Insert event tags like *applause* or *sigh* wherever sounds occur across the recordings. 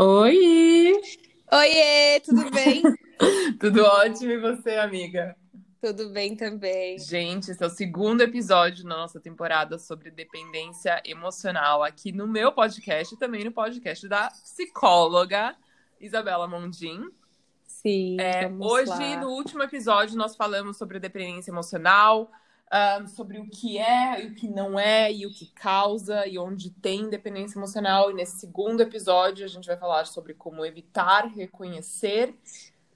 Oi! Oiê, tudo bem? *laughs* Tudo ótimo e você, amiga? Tudo bem também. Gente, esse é o segundo episódio da nossa temporada sobre dependência emocional aqui no meu podcast e também no podcast da psicóloga Isabela Mondim. Sim, É, hoje, lá. no último episódio, nós falamos sobre dependência emocional, ah, sobre o que é e o que não é, e o que causa, e onde tem dependência emocional. E nesse segundo episódio, a gente vai falar sobre como evitar, reconhecer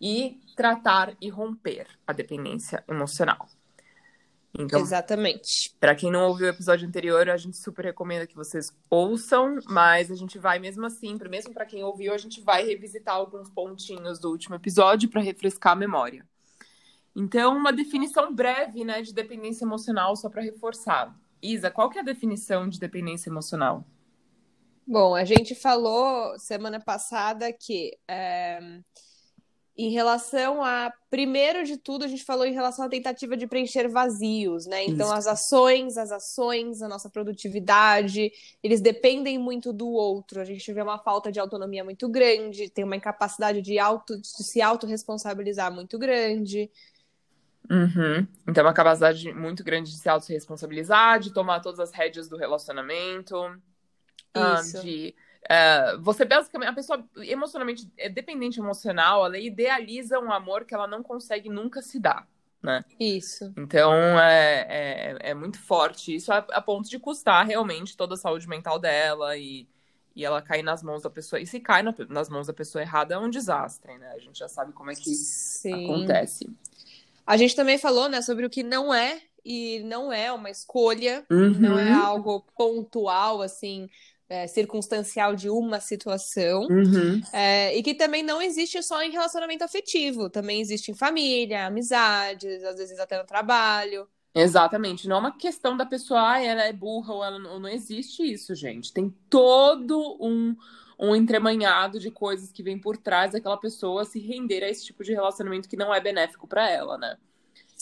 e tratar e romper a dependência emocional. Então, Exatamente. para quem não ouviu o episódio anterior, a gente super recomenda que vocês ouçam, mas a gente vai mesmo assim, mesmo para quem ouviu, a gente vai revisitar alguns pontinhos do último episódio para refrescar a memória. Então, uma definição breve, né, de dependência emocional só para reforçar. Isa, qual que é a definição de dependência emocional? Bom, a gente falou semana passada que é, em relação a, primeiro de tudo, a gente falou em relação à tentativa de preencher vazios, né? Então, Isso. as ações, as ações, a nossa produtividade, eles dependem muito do outro. A gente vê uma falta de autonomia muito grande, tem uma incapacidade de, auto, de se autorresponsabilizar muito grande. Uhum. Então, uma capacidade muito grande de se autorresponsabilizar, de tomar todas as rédeas do relacionamento. Isso. de é, você basicamente a pessoa emocionalmente é dependente emocional, ela idealiza um amor que ela não consegue nunca se dar, né? Isso. Então é, é, é muito forte isso a, a ponto de custar realmente toda a saúde mental dela e, e ela cair nas mãos da pessoa. E se cai na- nas mãos da pessoa errada é um desastre, né? A gente já sabe como é que Sim. acontece. A gente também falou, né, sobre o que não é e não é uma escolha, não é Uhum, algo pontual, assim, é, circunstancial de uma situação, uhum. é, e que também não existe só em relacionamento afetivo, também existe em família, amizades, às vezes até no trabalho. Exatamente, não é uma questão da pessoa, ah, ela é burra ou ela não, não existe isso, gente. Tem todo um, um entremanhado de coisas que vem por trás daquela pessoa se render a esse tipo de relacionamento que não é benéfico para ela, né?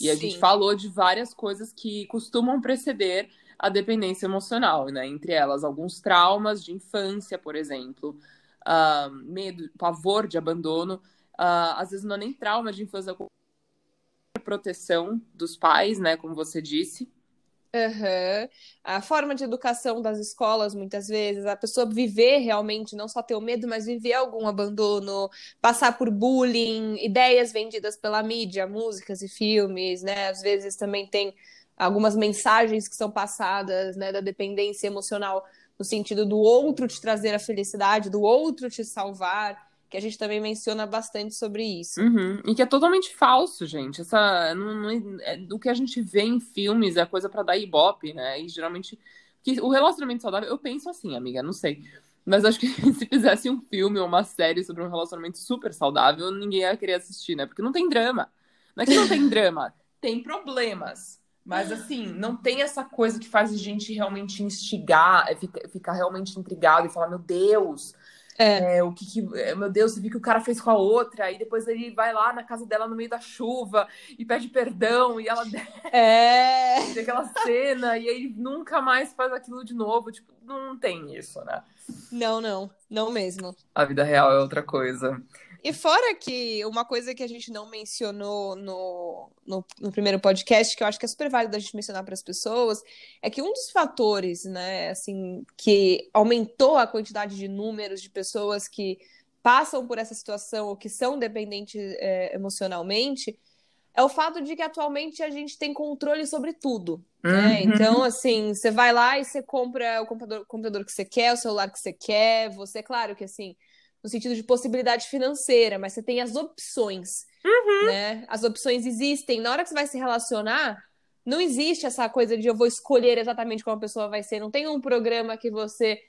E a gente Sim. falou de várias coisas que costumam preceder a dependência emocional, né? Entre elas, alguns traumas de infância, por exemplo, ah, medo, pavor de abandono. Ah, às vezes não é nem trauma de infância, é proteção dos pais, né? Como você disse. Aham. A forma de educação das escolas, muitas vezes, a pessoa viver realmente, não só ter o medo, mas viver algum abandono, passar por bullying, ideias vendidas pela mídia, músicas e filmes, né? Às vezes também tem algumas mensagens que são passadas, né, da dependência emocional, no sentido do outro te trazer a felicidade, do outro te salvar, que a gente também menciona bastante sobre isso. Uhum. E que é totalmente falso, gente. Essa, não, não- é- o que a gente vê em filmes é coisa pra dar ibope, né? E geralmente. Que o relacionamento saudável, eu penso assim, amiga, não sei. Mas acho que *laughs* se fizesse um filme ou uma série sobre um relacionamento super saudável, ninguém ia querer assistir, né? Porque não tem drama. Não é que não tem *laughs* drama, tem problemas. Mas assim, não tem essa coisa que faz a gente realmente instigar, é fica- ficar realmente intrigado e falar, meu Deus, É. é, o que, que- é, meu Deus, você viu que o cara fez com a outra, e depois ele vai lá na casa dela no meio da chuva e pede perdão, e ela *laughs* É. tem aquela cena, e aí nunca mais faz aquilo de novo. Tipo, não tem isso, né? Não, não, não mesmo. A vida real é outra coisa. E fora que uma coisa que a gente não mencionou no, no, no primeiro podcast, que eu acho que é super válido a gente mencionar para as pessoas, é que um dos fatores, né, assim, que aumentou a quantidade de números de pessoas que passam por essa situação ou que são dependentes é, emocionalmente, é o fato de que atualmente a gente tem controle sobre tudo. Né? Uhum. Então, assim, você vai lá e você compra o computador, computador que você quer, o celular que você quer, você, claro que assim, no sentido de possibilidade financeira, mas você tem as opções, né? As opções existem. Na hora que você vai se relacionar, não existe essa coisa de eu vou escolher exatamente como a pessoa vai ser. Não tem um programa que você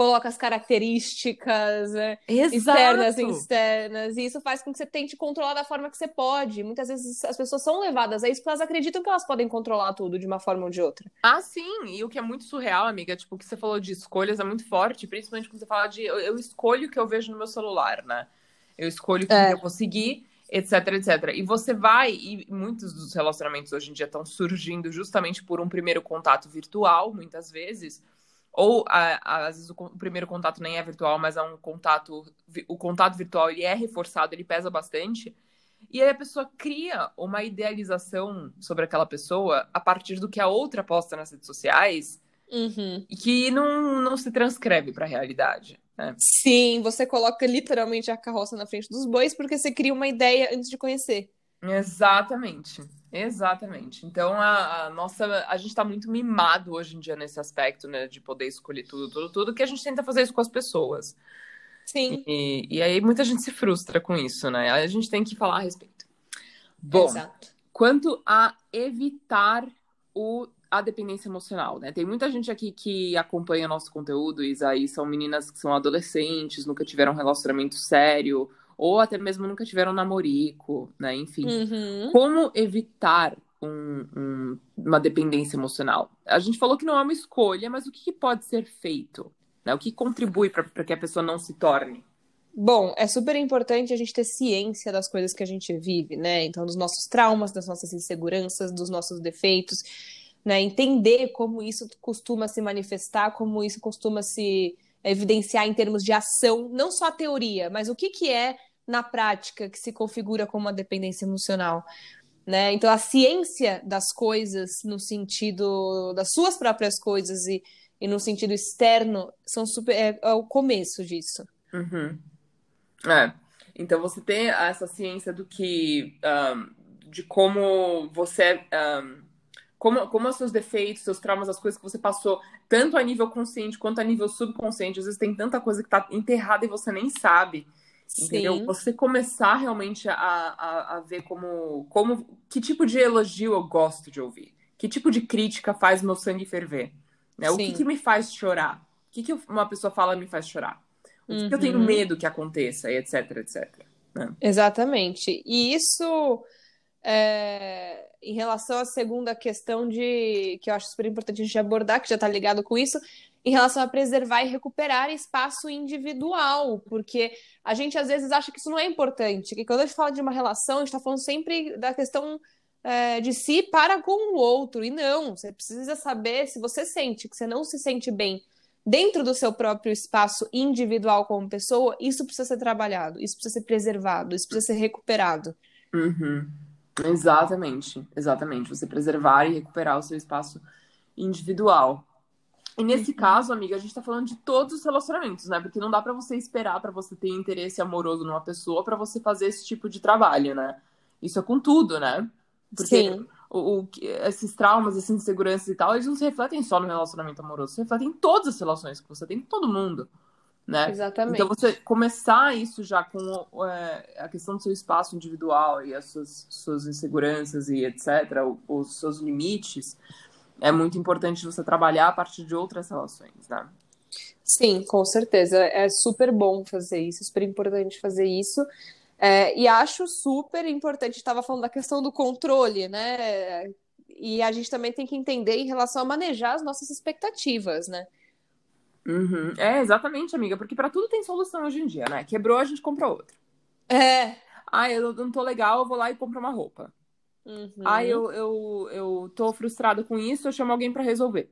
coloca as características né, externas e externas, e isso faz com que você tente controlar da forma que você pode. Muitas vezes as pessoas são levadas a isso porque elas acreditam que elas podem controlar tudo de uma forma ou de outra. Ah, sim, e o que é muito surreal, amiga, tipo, o que você falou de escolhas é muito forte, principalmente quando você fala de eu, eu escolho o que eu vejo no meu celular, né? Eu escolho o que É. eu vou seguir, etc, etc. E você vai, e muitos dos relacionamentos hoje em dia estão surgindo justamente por um primeiro contato virtual, muitas vezes. Ou a, a, às vezes o, o, primeiro contato nem é virtual, mas é um contato, o contato virtual ele é reforçado, ele pesa bastante. E aí a pessoa cria uma idealização sobre aquela pessoa a partir do que a outra posta nas redes sociais uhum. e que não, não se transcreve para a realidade. Né? Sim, você coloca literalmente a carroça na frente dos bois porque você cria uma ideia antes de conhecer. Exatamente. Exatamente. Então a, a nossa, a gente está muito mimado hoje em dia nesse aspecto, né, de poder escolher tudo, tudo, tudo, que a gente tenta fazer isso com as pessoas. Sim. E, e aí muita gente se frustra com isso, né? A gente tem que falar a respeito. Bom, Exato. quanto a evitar o, a dependência emocional, né? Tem muita gente aqui que acompanha nosso conteúdo e aí são meninas que são adolescentes, nunca tiveram um relacionamento sério ou até mesmo nunca tiveram namorico, né? Enfim, uhum. como evitar um, um, uma dependência emocional? A gente falou que não é uma escolha, mas o que, pode ser feito? Né? O que contribui para que a pessoa não se torne? Bom, é super importante a gente ter ciência das coisas que a gente vive, né? Então, dos nossos traumas, das nossas inseguranças, dos nossos defeitos, né? Entender como isso costuma se manifestar, como isso costuma se evidenciar em termos de ação, não só a teoria, mas o que, que é na prática que se configura como uma dependência emocional. Né? Então, a ciência das coisas, no sentido das suas próprias coisas e, e no sentido externo, são super, é, é o começo disso. Uhum. É. Então, você tem essa ciência do que. Um, de como você. Um, como, como os seus defeitos, seus traumas, as coisas que você passou, tanto a nível consciente quanto a nível subconsciente. Às vezes tem tanta coisa que está enterrada e você nem sabe. Entendeu? Sim. Você começar realmente a, a, a ver como, como. Que tipo de elogio eu gosto de ouvir? Que tipo de crítica faz meu sangue ferver? Né? O que, que me faz chorar? O que, que uma pessoa fala me faz chorar? O que, uhum. que eu tenho medo que aconteça, e etc, etc. Né? Exatamente. E isso, é, em relação à segunda questão de que eu acho super importante a gente abordar, que já está ligado com isso, em relação a preservar e recuperar espaço individual, porque a gente às vezes acha que isso não é importante, que quando a gente fala de uma relação, a gente está falando sempre da questão é, de si para com o outro, e não, você precisa saber se você sente que você não se sente bem dentro do seu próprio espaço individual como pessoa, isso precisa ser trabalhado, isso precisa ser preservado, isso precisa ser recuperado. Uhum. Exatamente, exatamente, você preservar e recuperar o seu espaço individual. E nesse uhum. caso, amiga, a gente tá falando de todos os relacionamentos, né? Porque não dá para você esperar para você ter interesse amoroso numa pessoa para você fazer esse tipo de trabalho, né? Isso é com tudo, né? Porque Sim. O, o, esses traumas, essas inseguranças e tal, eles não se refletem só no relacionamento amoroso, se refletem em todas as relações que você tem com todo mundo, né? Exatamente. Então você começar isso já com é, a questão do seu espaço individual e as suas, suas inseguranças e etc., os seus limites, é muito importante você trabalhar a partir de outras relações, né? Sim, com certeza. É super bom fazer isso, super importante fazer isso. É, e acho super importante, estava falando da questão do controle, né? E a gente também tem que entender em relação a manejar as nossas expectativas, né? Uhum. É, exatamente, amiga, porque para tudo tem solução hoje em dia, né? Quebrou, a gente compra outra. É. Ah, eu não tô legal, eu vou lá e compro uma roupa. Uhum. Ah, eu, eu, eu tô frustrado com isso, eu chamo alguém para resolver.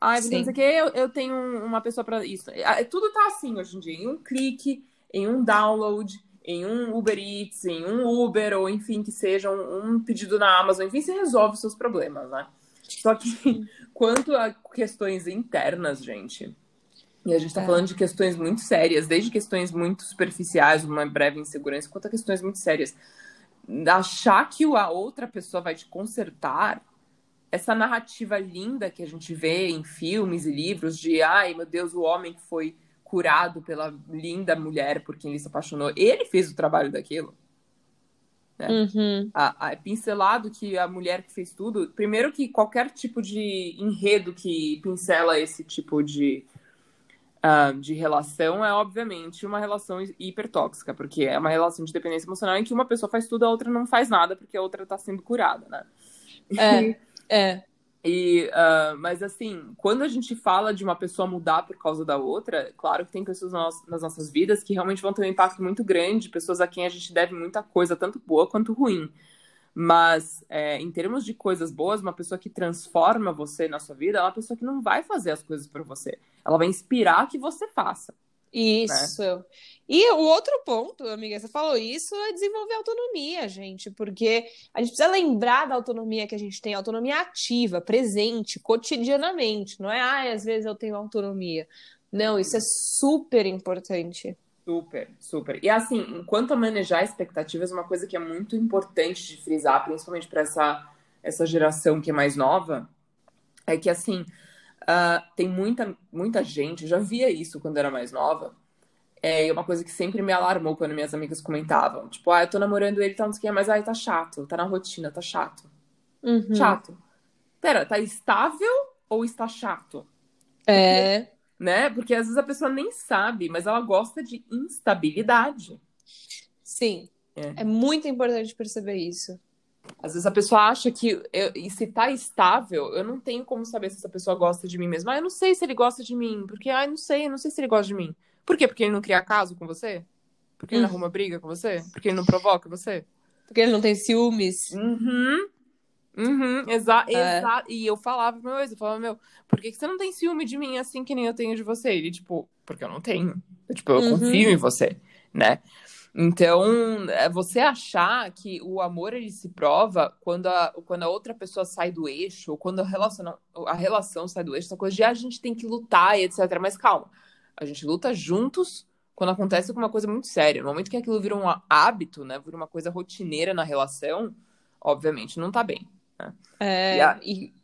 Ah, não sei o que, eu, eu tenho uma pessoa para isso. Tudo tá assim hoje em dia, em um clique, em um download, em um Uber Eats, em um Uber, ou enfim, que seja um, um pedido na Amazon, enfim, você resolve os seus problemas, né? Só que *laughs* quanto a questões internas, gente, e a gente tá é. falando de questões muito sérias, desde questões muito superficiais, uma breve insegurança, quanto a questões muito sérias achar que a outra pessoa vai te consertar, essa narrativa linda que a gente vê em filmes e livros de ai meu Deus, o homem que foi curado pela linda mulher por quem ele se apaixonou, ele fez o trabalho daquilo. Né? Uhum. A, a, é pincelado que a mulher que fez tudo, primeiro que qualquer tipo de enredo que pincela esse tipo de uh, de relação é, obviamente, uma relação hipertóxica, porque é uma relação de dependência emocional em que uma pessoa faz tudo, a outra não faz nada, porque a outra está sendo curada, né? É, *laughs* é. E, uh, mas assim, quando a gente fala de uma pessoa mudar por causa da outra, claro que tem pessoas nas, nas nossas vidas que realmente vão ter um impacto muito grande, pessoas a quem a gente deve muita coisa, tanto boa quanto ruim. Mas, é, em termos de coisas boas, uma pessoa que transforma você na sua vida é uma pessoa que não vai fazer as coisas por você. Ela vai inspirar que você faça. Isso. Né? E o outro ponto, amiga, você falou isso, é desenvolver autonomia, gente, porque a gente precisa lembrar da autonomia que a gente tem, autonomia ativa, presente, cotidianamente. Não é, ah, às vezes eu tenho autonomia. Não, isso é super importante. Super, super. E assim, quanto a manejar expectativas, uma coisa que é muito importante de frisar, principalmente para essa, essa geração que é mais nova, é que assim, uh, tem muita, muita gente, eu já via isso quando era mais nova, é uma coisa que sempre me alarmou quando minhas amigas comentavam. Tipo, ah, eu tô namorando ele, tá não sei o que, mas aí tá chato, tá na rotina, tá chato. Uhum. Chato. Pera, tá estável ou está chato? É né? Porque às vezes a pessoa nem sabe, mas ela gosta de instabilidade. Sim. É, é muito importante perceber isso. Às vezes a pessoa acha que eu, e se tá estável, eu não tenho como saber se essa pessoa gosta de mim mesmo. Ah, eu não sei se ele gosta de mim, porque ah, eu não sei, eu não sei se ele gosta de mim. Por quê? Porque ele não cria caso com você? Porque ele não hum. arruma briga com você? Porque ele não provoca você? Porque ele não tem ciúmes? Uhum. Uhum, exa é. exa e eu falava pro meu ex, eu falava, meu, por que, que você não tem ciúme de mim assim que nem eu tenho de você? Ele, tipo, porque eu não tenho. Eu, tipo, eu uhum. confio em você, né? Então, é você achar que o amor ele se prova quando a, quando a outra pessoa sai do eixo, ou quando a relação, a relação sai do eixo, essa coisa de ah, a gente tem que lutar e etc. Mas calma, a gente luta juntos quando acontece alguma coisa muito séria. No momento que aquilo vira um hábito, né? Vira uma coisa rotineira na relação, obviamente não tá bem. É, e, a... e,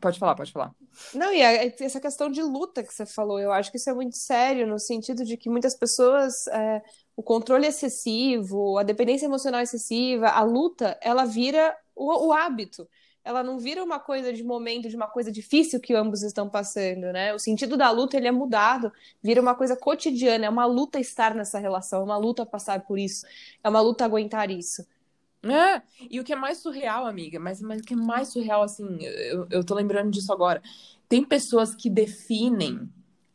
Pode falar, pode falar. Não, e a, essa questão de luta que você falou, eu acho que isso é muito sério, no sentido de que muitas pessoas, é, o controle excessivo, a dependência emocional excessiva, a luta, ela vira o, o, hábito. Ela não vira uma coisa de momento, de uma coisa difícil que ambos estão passando, né? O sentido da luta, ele é mudado, vira uma coisa cotidiana, é uma luta estar nessa relação, é uma luta passar por isso, é uma luta aguentar isso. É, e o que é mais surreal, amiga, mas, mas o que é mais surreal, assim, eu, eu tô lembrando disso agora. Tem pessoas que definem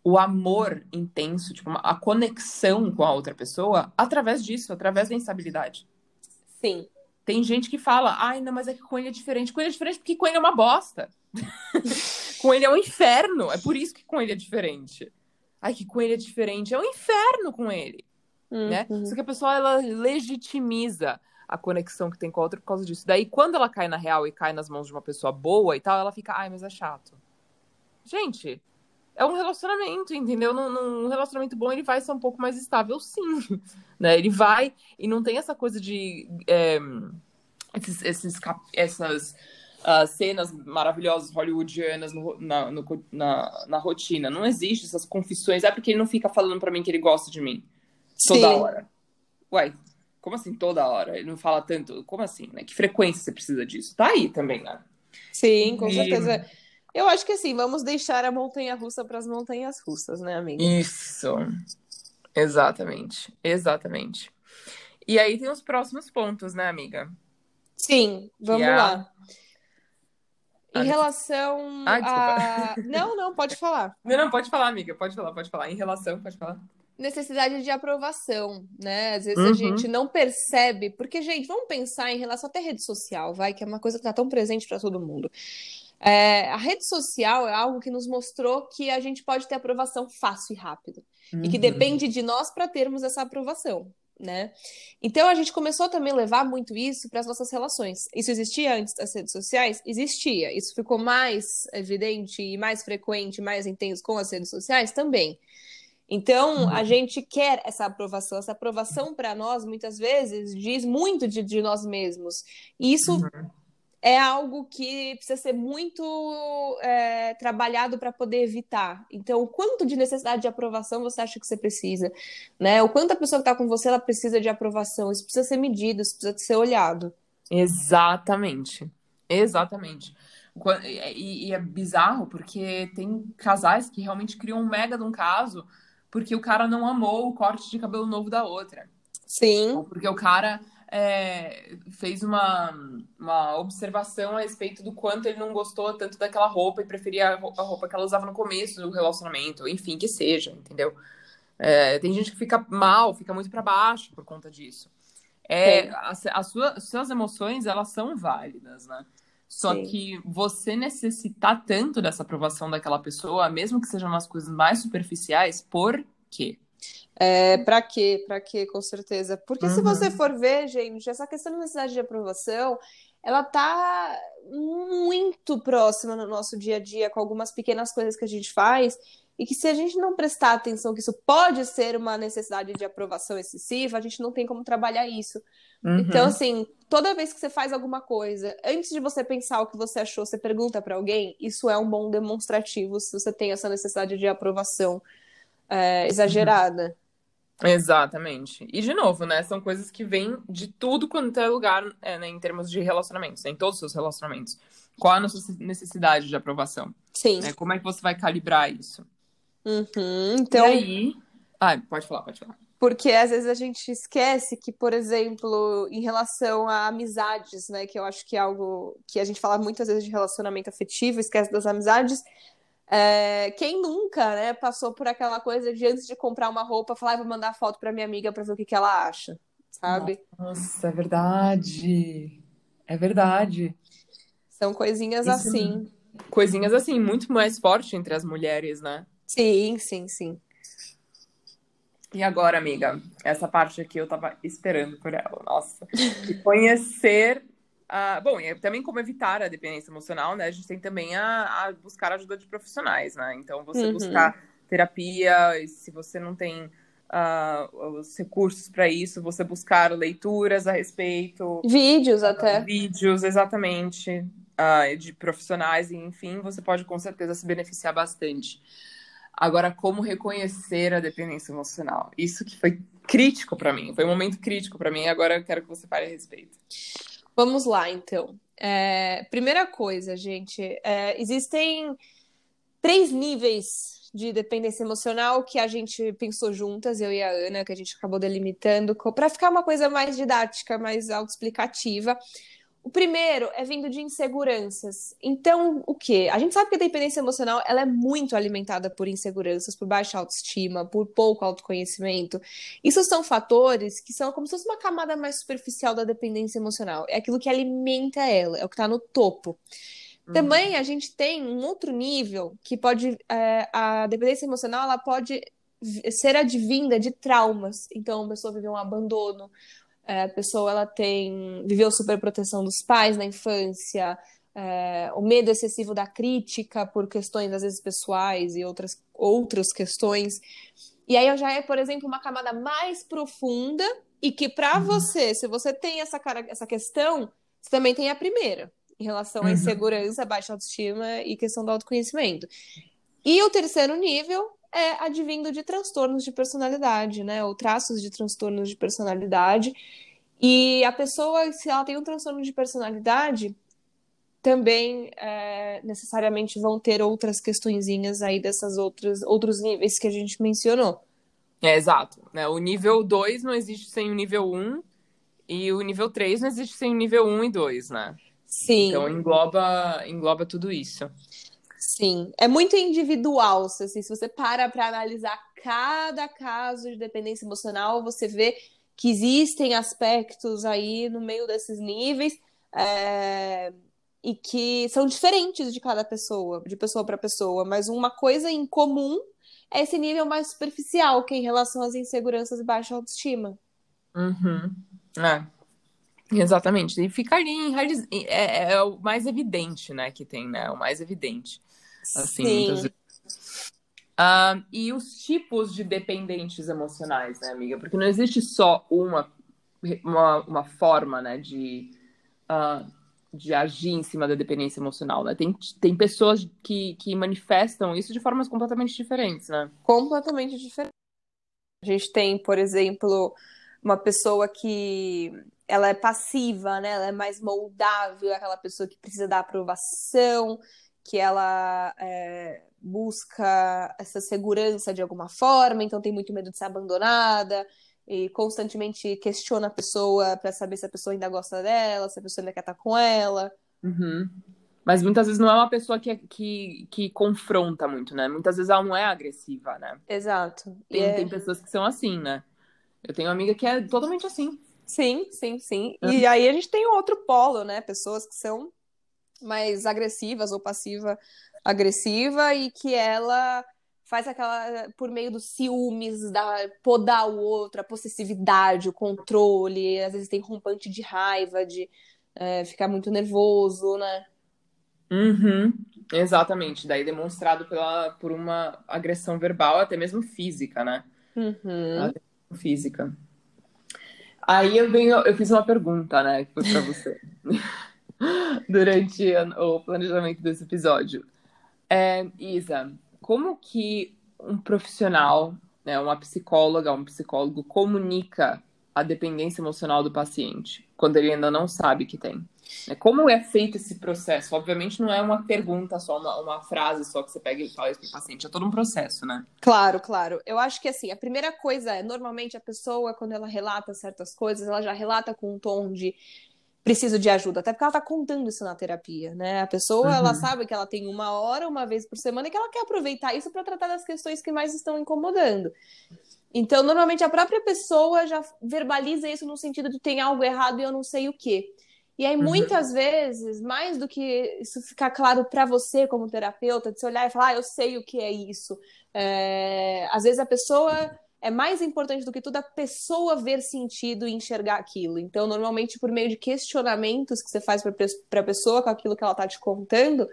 o amor intenso, tipo, a conexão com a outra pessoa através disso, através da instabilidade. Sim. Tem gente que fala, ai, não, mas é que com ele é diferente. Com ele é diferente porque com ele é uma bosta. *laughs* com ele é um inferno. É por isso que com ele é diferente. Ai, que com ele é diferente. É um inferno com ele. Uhum. Né? Só que a pessoa, ela legitimiza a conexão que tem com a outra por causa disso. Daí, quando ela cai na real e cai nas mãos de uma pessoa boa e tal, ela fica, ai, mas é chato. Gente, é um relacionamento, entendeu? Num, num relacionamento bom, ele vai ser um pouco mais estável, sim. *laughs* Né? Ele vai, e não tem essa coisa de. É, esses, esses, essas uh, cenas maravilhosas hollywoodianas no, na, no, na, na, rotina. Não existe essas confissões. É porque ele não fica falando para mim que ele gosta de mim toda sim. hora. Uai, como assim toda hora? Ele não fala tanto. Como assim, né? Que frequência você precisa disso? Tá aí também, né? Sim, com e... certeza. Eu acho que assim, vamos deixar a montanha russa para as montanhas russas, né, amiga? Isso. Exatamente. Exatamente. E aí tem os próximos pontos, né, amiga? Sim, vamos a... lá. Em ah, relação ah, a. Não, não, pode falar. Não, *laughs* não, pode falar, amiga. Pode falar, pode falar. Em relação, pode falar necessidade de aprovação, né? Às vezes uhum. a gente não percebe, porque, gente, vamos pensar em relação até rede social, vai, que é uma coisa que está tão presente para todo mundo. É, a rede social é algo que nos mostrou que a gente pode ter aprovação fácil e rápido. Uhum. E que uhum. depende de nós para termos essa aprovação. Né? Então a gente começou também a levar muito isso para as nossas relações. Isso existia antes das redes sociais? Existia. Isso ficou mais evidente e mais frequente, mais intenso com as redes sociais? Também. Então, a uhum. gente quer essa aprovação. Essa aprovação, para nós, muitas vezes, diz muito de, de nós mesmos. E isso uhum. é algo que precisa ser muito é, trabalhado para poder evitar. Então, o quanto de necessidade de aprovação você acha que você precisa? Né? O quanto a pessoa que está com você ela precisa de aprovação? Isso precisa ser medido, isso precisa ser olhado. Exatamente. Exatamente. E, e é bizarro porque tem casais que realmente criam um mega de um caso porque o cara não amou o corte de cabelo novo da outra. Sim. Ou porque o cara é, fez uma, uma observação a respeito do quanto ele não gostou tanto daquela roupa e preferia a roupa que ela usava no começo do relacionamento, enfim, que seja, entendeu? É, tem gente que fica mal, fica muito para baixo por conta disso. É, as, as suas, suas emoções, elas são válidas, né? Só Sim. que você necessitar tanto dessa aprovação daquela pessoa, mesmo que sejam umas coisas mais superficiais, por quê? É, pra quê? Pra quê, com certeza. Porque uhum. se você for ver, gente, essa questão da necessidade de aprovação, ela tá muito próxima no nosso dia a dia, com algumas pequenas coisas que a gente faz, e que se a gente não prestar atenção que isso pode ser uma necessidade de aprovação excessiva, a gente não tem como trabalhar isso. Uhum. Então, assim, toda vez que você faz alguma coisa, antes de você pensar o que você achou, você pergunta para alguém, isso é um bom demonstrativo se você tem essa necessidade de aprovação é, exagerada. Exatamente. E de novo, né? São coisas que vêm de tudo quanto é lugar é, né, em termos de relacionamentos, né, em todos os seus relacionamentos. Qual a nossa necessidade de aprovação? Sim. É, como é que você vai calibrar isso? Uhum, então. E aí. Ah, pode falar, pode falar. Porque às vezes a gente esquece que, por exemplo, em relação a amizades, né? Que eu acho que é algo que a gente fala muitas vezes de relacionamento afetivo, esquece das amizades. É, quem nunca, né, passou por aquela coisa de antes de comprar uma roupa, falar, ah, vou mandar foto para minha amiga para ver o que, que ela acha, sabe? Nossa, é verdade. É verdade. São coisinhas Isso, assim. Coisinhas assim, muito mais forte entre as mulheres, né? Sim, sim, sim. E agora, amiga, essa parte aqui eu tava esperando por ela, nossa. E conhecer Uh, bom, e também como evitar a dependência emocional, né? A gente tem também a, a buscar ajuda de profissionais, né? Então, você uhum. buscar terapia, se você não tem uh, os recursos para isso, você buscar leituras a respeito. Vídeos até. Vídeos, exatamente. Uh, de profissionais, e enfim, você pode com certeza se beneficiar bastante. Agora, como reconhecer a dependência emocional? Isso que foi crítico para mim, foi um momento crítico para mim, agora eu quero que você fale a respeito. Vamos lá, então. É, primeira coisa, gente, é, existem três níveis de dependência emocional que a gente pensou juntas, eu e a Ana, que a gente acabou delimitando, para ficar uma coisa mais didática, mais autoexplicativa. O primeiro é vindo de inseguranças. Então, o que? A gente sabe que a dependência emocional ela é muito alimentada por inseguranças, por baixa autoestima, por pouco autoconhecimento. Isso são fatores que são como se fosse uma camada mais superficial da dependência emocional. É aquilo que alimenta ela, é o que está no topo. Uhum. Também a gente tem um outro nível que pode. É, a dependência emocional ela pode ser advinda de traumas. Então, a pessoa viveu um abandono, é, a pessoa ela tem viveu superproteção dos pais na infância, é, o medo excessivo da crítica por questões às vezes pessoais e outras outras questões. E aí já é, por exemplo, uma camada mais profunda e que para uhum. você, se você tem essa cara, essa questão, você também tem a primeira em relação uhum. à insegurança, baixa autoestima e questão do autoconhecimento. E o terceiro nível é advindo de transtornos de personalidade, né? Ou traços de transtornos de personalidade. E a pessoa, se ela tem um transtorno de personalidade, também é, necessariamente vão ter outras questõezinhas aí dessas outras outros níveis que a gente mencionou. É, exato. Né? O nível 2 não existe sem o nível 1 um, e o nível 3 não existe sem o nível 1 um e 2, né? Sim. Então engloba, engloba tudo isso. Sim, é muito individual. Assim, se você para para analisar cada caso de dependência emocional, você vê que existem aspectos aí no meio desses níveis é, e que são diferentes de cada pessoa, de pessoa para pessoa, mas uma coisa em comum é esse nível mais superficial, que é em relação às inseguranças e baixa autoestima. Uhum. É. Exatamente. E ficaria em é, é, é, o mais evidente, né, que tem, né? O mais evidente. Assim, Sim. muitas vezes. Uh, e os tipos de dependentes emocionais, né, amiga? Porque não existe só uma, uma, uma forma, né, de, uh, de agir em cima da dependência emocional, né? Tem, tem pessoas que, que manifestam isso de formas completamente diferentes, né? Completamente diferentes. A gente tem, por exemplo, uma pessoa que ela é passiva, né? Ela é mais moldável, aquela pessoa que precisa da aprovação, que ela é, busca essa segurança de alguma forma, então tem muito medo de ser abandonada e constantemente questiona a pessoa para saber se a pessoa ainda gosta dela, se a pessoa ainda quer estar com ela. Uhum. Mas muitas vezes não é uma pessoa que, que, que confronta muito, né? Muitas vezes ela não é agressiva, né? Exato. Tem, é... tem pessoas que são assim, né? Eu tenho uma amiga que é totalmente assim. Sim, sim, sim. E aí a gente tem outro polo, né? Pessoas que são mais agressivas ou passiva agressiva e que ela faz aquela por meio dos ciúmes, da podar o outro, a possessividade, o controle, às vezes tem rompante de raiva, de é, ficar muito nervoso, né? Uhum, exatamente. Daí demonstrado pela, por uma agressão verbal, até mesmo física, né? Uhum. Física. Aí eu venho, eu fiz uma pergunta, né, que foi para você *laughs* durante o planejamento desse episódio. É, Isa, como que um profissional, né, uma psicóloga, um psicólogo comunica a dependência emocional do paciente quando ele ainda não sabe que tem? Né, como é feito esse processo? Obviamente não é uma pergunta só, uma, uma frase só que você pega e fala isso para o paciente, é todo um processo, né? Claro, claro. Eu acho que assim, a primeira coisa é, normalmente a pessoa, quando ela relata certas coisas, ela já relata com um tom de preciso de ajuda, até porque ela tá contando isso na terapia, né? A pessoa, uhum. ela sabe que ela tem uma hora, uma vez por semana, e que ela quer aproveitar isso para tratar das questões que mais estão incomodando. Então, normalmente a própria pessoa já verbaliza isso no sentido de tem algo errado e eu não sei o que. E aí, uhum. muitas vezes, mais do que isso ficar claro para você como terapeuta, de você olhar e falar, ah, eu sei o que é isso. É... Às vezes a pessoa é mais importante do que tudo a pessoa ver sentido e enxergar aquilo. Então, normalmente, por meio de questionamentos que você faz para a pessoa com aquilo que ela está te contando,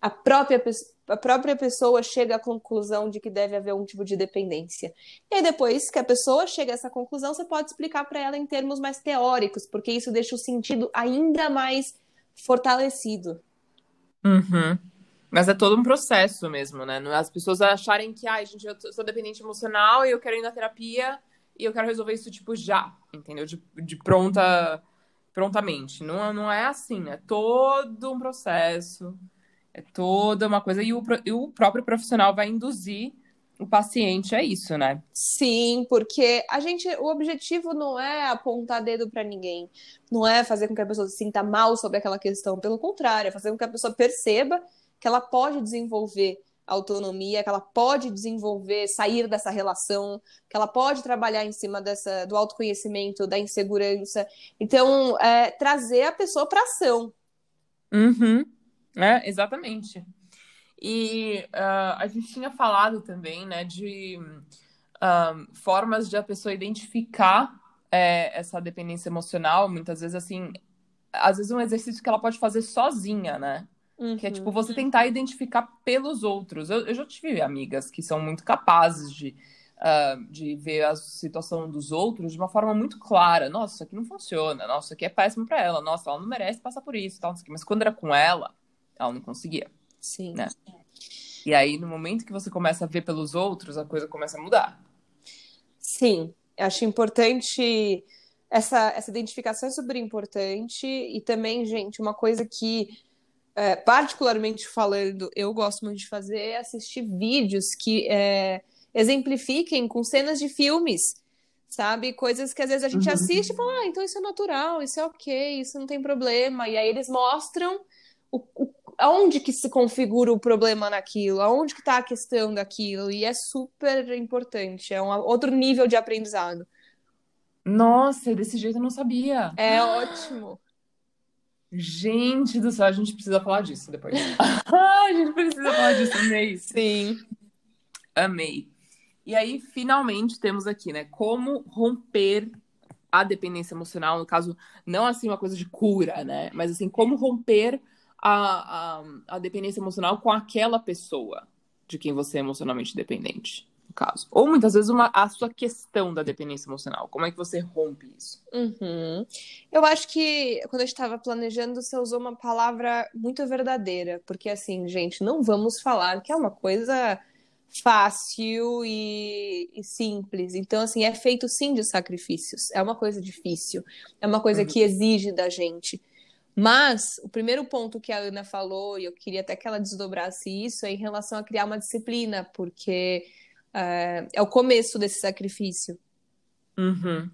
a própria, a própria pessoa chega à conclusão de que deve haver um tipo de dependência. E aí, depois que a pessoa chega a essa conclusão, você pode explicar para ela em termos mais teóricos, porque isso deixa o sentido ainda mais fortalecido. Uhum. Mas é todo um processo mesmo, né? As pessoas acharem que, ai, gente, eu sou dependente emocional e eu quero ir na terapia e eu quero resolver isso, tipo, já, entendeu? De, de pronta, prontamente. Não, não é assim, é todo um processo, é toda uma coisa. E o, e o próprio profissional vai induzir o paciente a isso, né? Sim, porque a gente, o objetivo não é apontar dedo para ninguém, não é fazer com que a pessoa se sinta mal sobre aquela questão, pelo contrário, é fazer com que a pessoa perceba que ela pode desenvolver autonomia, que ela pode desenvolver, sair dessa relação, que ela pode trabalhar em cima dessa, do autoconhecimento, da insegurança. Então, é, trazer a pessoa para ação. Uhum. É, exatamente. E uh, a gente tinha falado também, né, de uh, formas de a pessoa identificar é, essa dependência emocional, muitas vezes assim, às vezes um exercício que ela pode fazer sozinha, né? Uhum. Que é tipo você tentar identificar pelos outros. Eu, eu, já tive amigas que são muito capazes de, uh, de ver a situação dos outros de uma forma muito clara. Nossa, isso aqui não funciona. Nossa, isso aqui é péssimo para ela. Nossa, ela não merece passar por isso. Tal, Mas quando era com ela, ela não conseguia. Sim. Né? E aí, no momento que você começa a ver pelos outros, a coisa começa a mudar. Sim, acho importante. Essa, essa identificação é super importante. E também, gente, uma coisa que é, particularmente falando, eu gosto muito de fazer é assistir vídeos que é, exemplifiquem com cenas de filmes, sabe? Coisas que às vezes a gente uhum. assiste e fala, ah, então isso é natural, isso é ok, isso não tem problema. E aí eles mostram o, o, aonde que se configura o problema naquilo, aonde que está a questão daquilo, e é super importante, é um outro nível de aprendizado. Nossa, desse jeito eu não sabia. É ótimo. Gente do céu, a gente precisa falar disso depois. *laughs* a gente precisa falar disso, amei. Sim. Amei. E aí, finalmente, temos aqui, né? Como romper a dependência emocional, no caso, não assim uma coisa de cura, né? Mas assim, como romper a, a, a dependência emocional com aquela pessoa de quem você é emocionalmente dependente caso. Ou muitas vezes uma, a sua questão da dependência emocional. Como é que você rompe isso? Uhum. Eu acho que quando eu estava planejando, você usou uma palavra muito verdadeira. Porque, assim, gente, não vamos falar que é uma coisa fácil e, e, simples. Então, assim, é feito sim de sacrifícios. É uma coisa difícil. É uma coisa uhum. que exige da gente. Mas o primeiro ponto que a Ana falou, e eu queria até que ela desdobrasse isso, é em relação a criar uma disciplina, porque é, é o começo desse sacrifício. Uhum.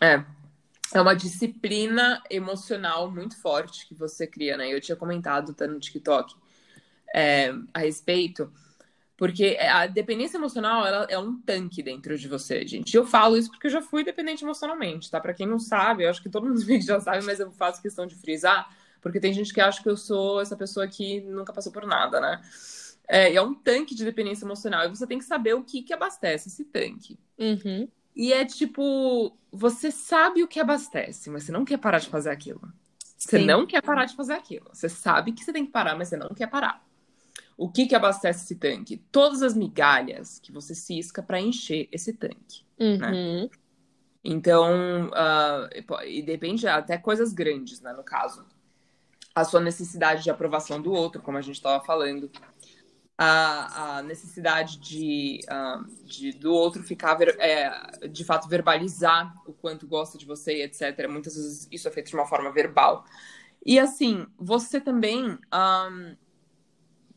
É. É uma disciplina emocional muito forte que você cria, né? Eu tinha comentado tá, no TikTok é, a respeito. Porque a dependência emocional, ela é um tanque dentro de você, gente. Eu falo isso porque eu já fui dependente emocionalmente, tá? Pra quem não sabe, eu acho que todo mundo *laughs* já sabe, mas eu faço questão de frisar, porque tem gente que acha que eu sou essa pessoa que nunca passou por nada, né? É, é um tanque de dependência emocional. E você tem que saber o que, que abastece esse tanque. Uhum. E é tipo, você sabe o que abastece, mas você não quer parar de fazer aquilo. Você Sim. não quer parar de fazer aquilo. Você sabe que você tem que parar, mas você não quer parar. O que que abastece esse tanque? Todas as migalhas que você cisca para encher esse tanque. Uhum. Então, ah, e depende até coisas grandes, né, no caso. A sua necessidade de aprovação do outro, como a gente estava falando. A, a necessidade de, ah, de do outro ficar, ver- é, de fato, verbalizar o quanto gosta de você, etc. Muitas vezes isso é feito de uma forma verbal. E assim, você também ahn,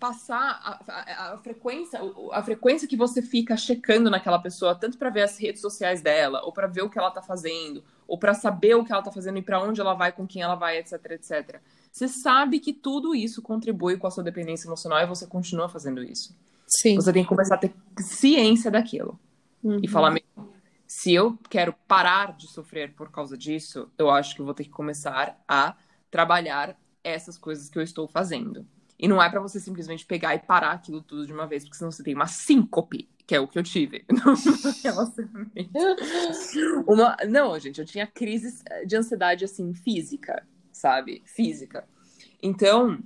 passar a, a- a frequência, a frequência que você fica checando naquela pessoa, tanto para ver as redes sociais dela, ou para ver o que ela tá fazendo, ou para saber o que ela tá fazendo e para onde ela vai, com quem ela vai, etc, etc. Você sabe que tudo isso contribui com a sua dependência emocional e você continua fazendo isso. Sim. Você tem que começar a ter ciência daquilo Uhum. e falar, "Meu, se eu quero parar de sofrer por causa disso, eu acho que eu vou ter que começar a trabalhar essas coisas que eu estou fazendo. E não é pra você simplesmente pegar e parar aquilo tudo de uma vez, porque senão você tem uma síncope, que é o que eu tive. *laughs* Uma... Não, gente, eu tinha crises de ansiedade, assim, física, sabe? Física. Então,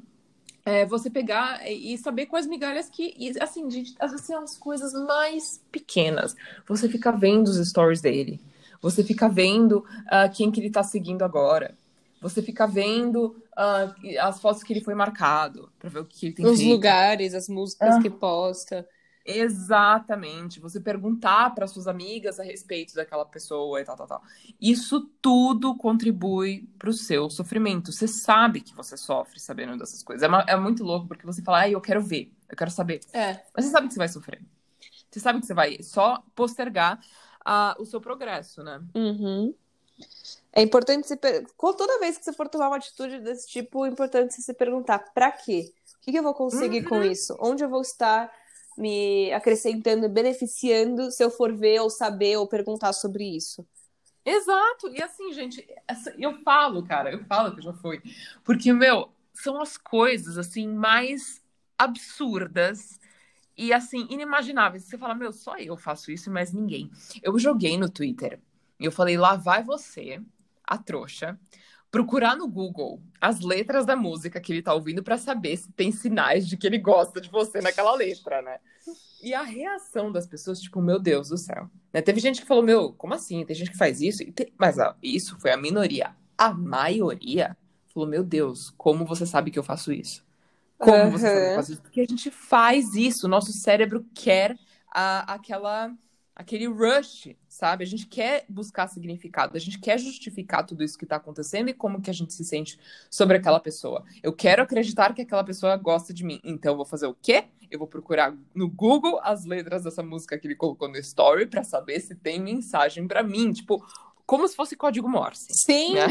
é, você pegar e saber quais migalhas que. E, assim, gente, às são as coisas mais pequenas. Você fica vendo os stories dele. Você fica vendo ah, quem que ele tá seguindo agora. Você fica vendo ah, as fotos que ele foi marcado, pra ver o que ele tem Os feito. lugares, as músicas Ah. que posta. Exatamente. Você perguntar para suas amigas a respeito daquela pessoa e tal, tal, tal. Isso tudo contribui para o seu sofrimento. Você sabe que você sofre sabendo dessas coisas. É, uma- é muito louco porque você fala, ah, eu quero ver, eu quero saber. É. Mas você sabe que você vai sofrer. Você sabe que você vai só postergar ah, o seu progresso, né? Uhum. É importante se per... toda vez que você for tomar uma atitude desse tipo, é importante você se perguntar pra quê? O que que eu vou conseguir com isso? Onde eu vou estar me acrescentando, beneficiando se eu for ver ou saber ou perguntar sobre isso? Exato. E assim, gente, eu falo, cara, eu falo que já fui. Porque, meu, são as coisas, assim, mais absurdas e, assim, inimagináveis. Você fala, meu, só eu faço isso e mais ninguém. Eu joguei no Twitter e eu falei, lá vai você, a trouxa, procurar no Google as letras da música que ele tá ouvindo pra saber se tem sinais de que ele gosta de você naquela letra, né? E a reação das pessoas, tipo, meu Deus do céu. Né? Teve gente que falou, meu, como assim? Tem gente que faz isso? Tem- Mas ó, isso foi a minoria. A maioria falou, meu Deus, como você sabe que eu faço isso? Como você sabe que eu faço isso? Porque a gente faz isso. Nosso cérebro quer a- aquela, aquele rush, sabe? A gente quer buscar significado. A gente quer justificar tudo isso que tá acontecendo e como que a gente se sente sobre aquela pessoa. Eu quero acreditar que aquela pessoa gosta de mim. Então eu vou fazer o quê? Eu vou procurar no Google as letras dessa música que ele colocou no story pra saber se tem mensagem pra mim, tipo, como se fosse código Morse. Sim, né?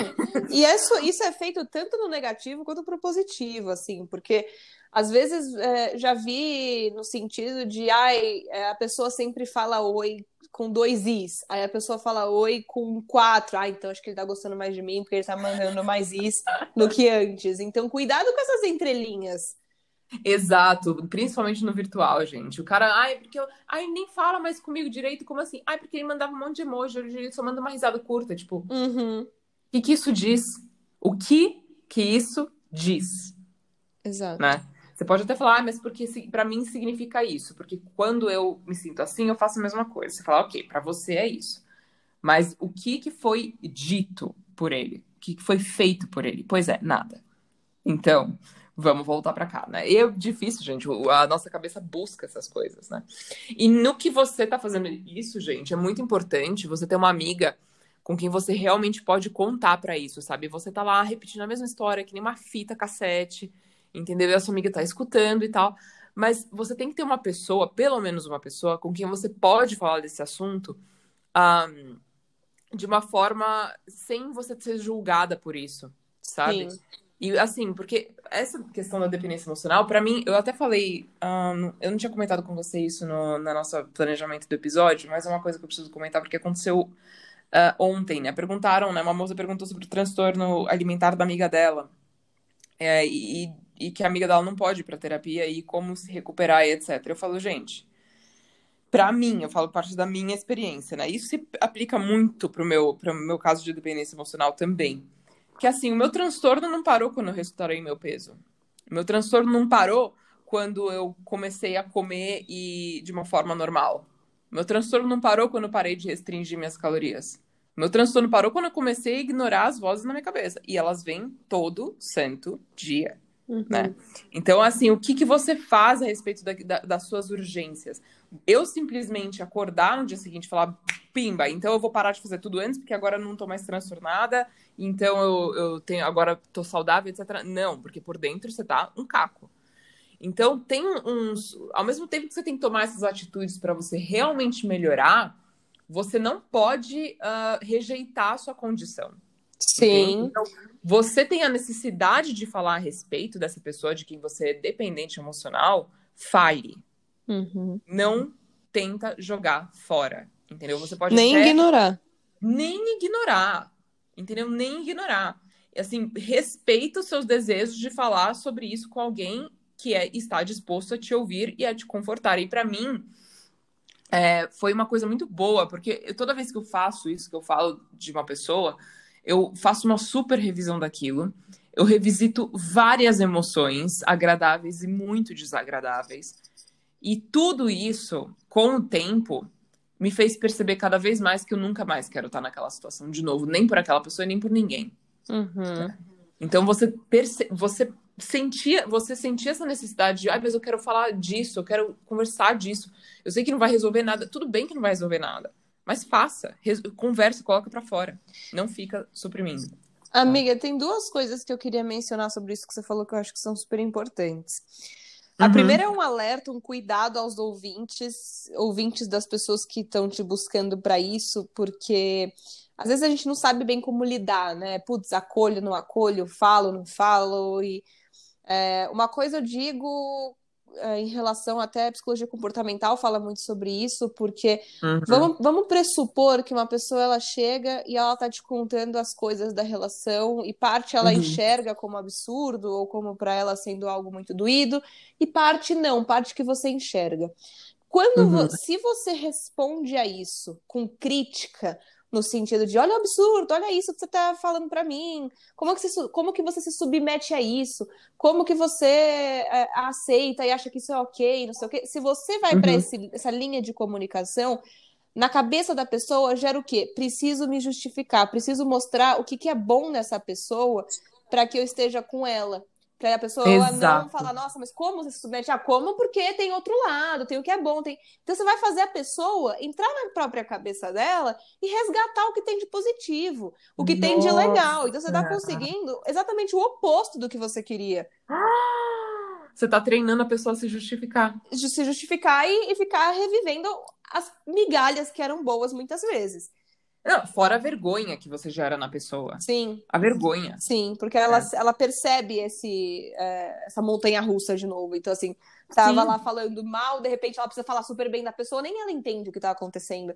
e isso, isso é feito tanto no negativo quanto no positivo, assim, porque às vezes é, já vi no sentido de, ai, é, a pessoa sempre fala oi com dois is, aí a pessoa fala oi com quatro, ah, então acho que ele tá gostando mais de mim porque ele tá mandando mais is do que antes. Então, cuidado com essas entrelinhas. Exato, principalmente no virtual, gente. O cara, ai, porque eu, ai, nem fala mais comigo direito, como assim? Ai, porque ele mandava um monte de emoji, hoje ele só manda uma risada curta, tipo, Uhum, o que que isso diz? O que que isso diz, exato. né? Você pode até falar, ah, mas porque pra mim significa isso, porque quando eu me sinto assim, eu faço a mesma coisa. Você fala, ok, pra você é isso. Mas o que que foi dito por ele? O que que foi feito por ele? Pois é, nada. Então, vamos voltar pra cá, né? E é difícil, gente. A nossa cabeça busca essas coisas, né? E no que você tá fazendo isso, gente, é muito importante você ter uma amiga com quem você realmente pode contar pra isso, sabe? Você tá lá repetindo a mesma história, que nem uma fita cassete, entendeu? E a sua amiga tá escutando e tal. Mas você tem que ter uma pessoa, pelo menos uma pessoa, com quem você pode falar desse assunto ahn, de uma forma sem você ser julgada por isso, sabe? Sim. E assim, porque essa questão da dependência emocional, para mim, eu até falei, um, eu não tinha comentado com você isso no, no nosso planejamento do episódio, mas é uma coisa que eu preciso comentar porque aconteceu uh, ontem, né? Perguntaram, né? Uma moça perguntou sobre o transtorno alimentar da amiga dela. É, e, e que a amiga dela não pode ir pra terapia e como se recuperar e etc. Eu falo, gente, para mim, eu falo parte da minha experiência, né? Isso se aplica muito pro meu, pro meu caso de dependência emocional também que assim, o meu transtorno não parou quando eu restaurei meu peso. O meu transtorno não parou quando eu comecei a comer e de uma forma normal. O meu transtorno não parou quando eu parei de restringir minhas calorias. O meu transtorno parou quando eu comecei a ignorar as vozes na minha cabeça. E elas vêm todo santo dia. Uhum. Né? Então, assim, o que, que você faz a respeito da, da, das suas urgências? Eu simplesmente acordar no dia seguinte e falar, pimba, então eu vou parar de fazer tudo antes, porque agora eu não tô mais transtornada, então eu, eu tenho, agora tô saudável, etc. Não, porque por dentro você tá um caco. Então, tem uns. Ao mesmo tempo que você tem que tomar essas atitudes para você realmente melhorar, você não pode uh, rejeitar a sua condição. Sim. Então, você tem a necessidade de falar a respeito dessa pessoa de quem você é dependente emocional, fale. Uhum. Não tenta jogar fora. Entendeu? Você pode nem até... ignorar. Nem ignorar. Entendeu? Nem ignorar. Assim, respeita os seus desejos de falar sobre isso com alguém que é, está disposto a te ouvir e a te confortar. E para mim, é, foi uma coisa muito boa, porque eu, toda vez que eu faço isso, que eu falo de uma pessoa, eu faço uma super revisão daquilo. Eu revisito várias emoções agradáveis e muito desagradáveis. E tudo isso, com o tempo, me fez perceber cada vez mais que eu nunca mais quero estar naquela situação de novo, nem por aquela pessoa, nem por ninguém. Uhum. Então você perce... você sentia, você sentia essa necessidade de, ah, mas eu quero falar disso, eu quero conversar disso. Eu sei que não vai resolver nada, tudo bem que não vai resolver nada. Mas faça, res... conversa, coloca para fora. Não fica suprimindo. Amiga, tem duas coisas que eu queria mencionar sobre isso que você falou que eu acho que são super importantes. A uhum. primeira é um alerta, um cuidado aos ouvintes, ouvintes das pessoas que estão te buscando para isso, porque às vezes a gente não sabe bem como lidar, né? Putz, acolho, não acolho, falo, não falo. E é, uma coisa eu digo em relação até à psicologia comportamental fala muito sobre isso, porque uhum. vamos, vamos pressupor que uma pessoa ela chega e ela tá te contando as coisas da relação, e parte ela uhum. enxerga como absurdo ou como para ela sendo algo muito doído, e parte não, parte que você enxerga. Quando uhum. se você responde a isso com crítica, no sentido de olha o absurdo, olha isso que você está falando para mim, como que, você, como que você se submete a isso, como que você é, aceita e acha que isso é ok, não sei o quê. Se você vai uhum. para essa linha de comunicação, na cabeça da pessoa gera o quê? Preciso me justificar, preciso mostrar o que, que é bom nessa pessoa para que eu esteja com ela. Pra a pessoa Exato. não falar, nossa, mas como você se submete? Ah, como? Porque tem outro lado, tem o que é bom. Tem... Então você vai fazer a pessoa entrar na própria cabeça dela e resgatar o que tem de positivo, o que nossa. tem de legal. Então você está conseguindo exatamente o oposto do que você queria. Você está treinando a pessoa a se justificar. Se justificar e, e ficar revivendo as migalhas que eram boas muitas vezes. Não, fora a vergonha que você gera na pessoa. Sim. A vergonha. Sim, porque ela, é. ela percebe esse, é, essa montanha russa de novo. Então, assim, tava Sim. lá falando mal, de repente ela precisa falar super bem da pessoa, nem ela entende o que tá acontecendo.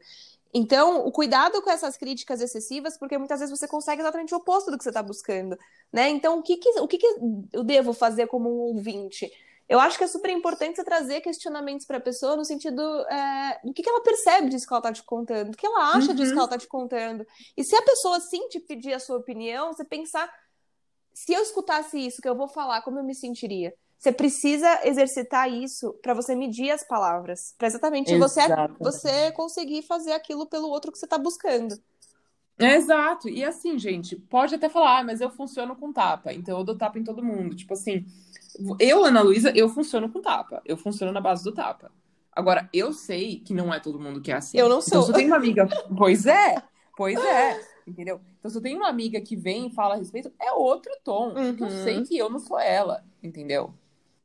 Então, o cuidado com essas críticas excessivas, porque muitas vezes você consegue exatamente o oposto do que você tá buscando, né? Então, o que, que, o que, que eu devo fazer como um ouvinte? Eu acho que é super importante você trazer questionamentos para a pessoa no sentido é, do que, que ela percebe disso que ela está te contando, do que ela acha uhum. disso que uhum. ela está te contando. E se a pessoa sim te pedir a sua opinião, você pensar, se eu escutasse isso que eu vou falar, como eu me sentiria? Você precisa exercitar isso para você medir as palavras, para exatamente você, você conseguir fazer aquilo pelo outro que você está buscando. É, exato. E assim, gente, pode até falar, ah, mas eu funciono com tapa, então eu dou tapa em todo mundo. Tipo assim, eu, Ana Luísa, eu funciono com tapa. Eu funciono na base do tapa. Agora, eu sei que não é todo mundo que é assim. Eu não sou. Então, se eu tenho uma amiga. *laughs* Pois é, pois é. Entendeu? Então, se eu tenho uma amiga que vem e fala a respeito, é outro tom. Uhum. Eu sei que eu não sou ela, entendeu?